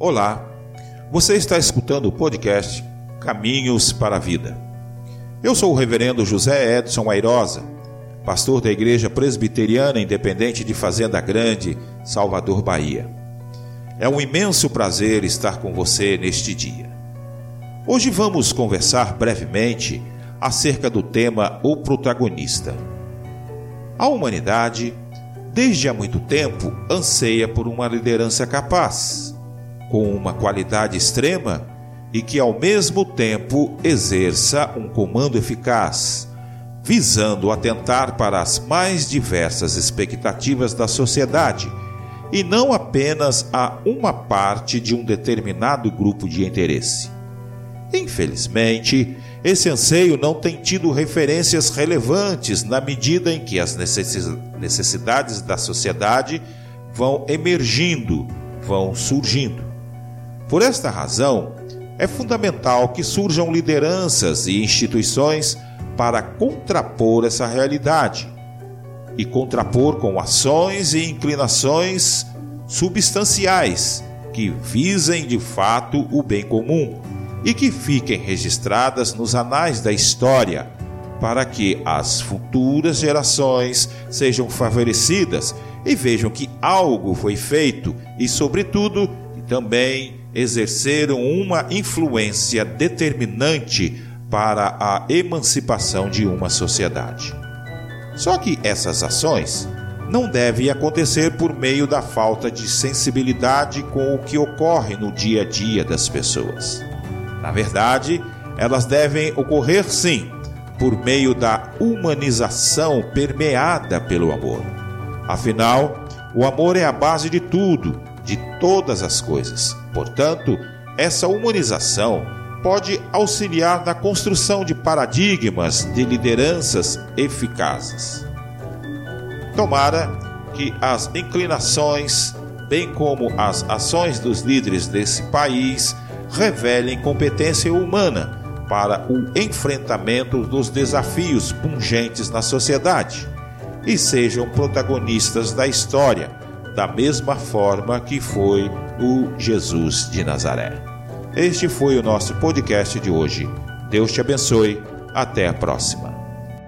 Olá, você está escutando o podcast Caminhos para a Vida. Eu sou o reverendo José Edson Airosa, pastor da Igreja Presbiteriana Independente de Fazenda Grande, Salvador, Bahia. É um imenso prazer estar com você neste dia. Hoje vamos conversar brevemente acerca do tema O Protagonista. A humanidade, desde há muito tempo, anseia por uma liderança capaz com uma qualidade extrema e que ao mesmo tempo exerça um comando eficaz, visando atentar para as mais diversas expectativas da sociedade e não apenas a uma parte de um determinado grupo de interesse. Infelizmente, esse anseio não tem tido referências relevantes na medida em que as necessidades da sociedade vão emergindo, vão surgindo. Por esta razão, é fundamental que surjam lideranças e instituições para contrapor essa realidade e contrapor com ações e inclinações substanciais que visem de fato o bem comum e que fiquem registradas nos anais da história, para que as futuras gerações sejam favorecidas e vejam que algo foi feito e, sobretudo, também exerceram uma influência determinante para a emancipação de uma sociedade. Só que essas ações não devem acontecer por meio da falta de sensibilidade com o que ocorre no dia a dia das pessoas. Na verdade, elas devem ocorrer sim por meio da humanização permeada pelo amor. Afinal, o amor é a base de tudo de todas as coisas. Portanto, essa humanização pode auxiliar na construção de paradigmas de lideranças eficazes. Tomara que as inclinações, bem como as ações dos líderes desse país, revelem competência humana para o enfrentamento dos desafios pungentes na sociedade e sejam protagonistas da história da mesma forma que foi o Jesus de Nazaré. Este foi o nosso podcast de hoje. Deus te abençoe. Até a próxima.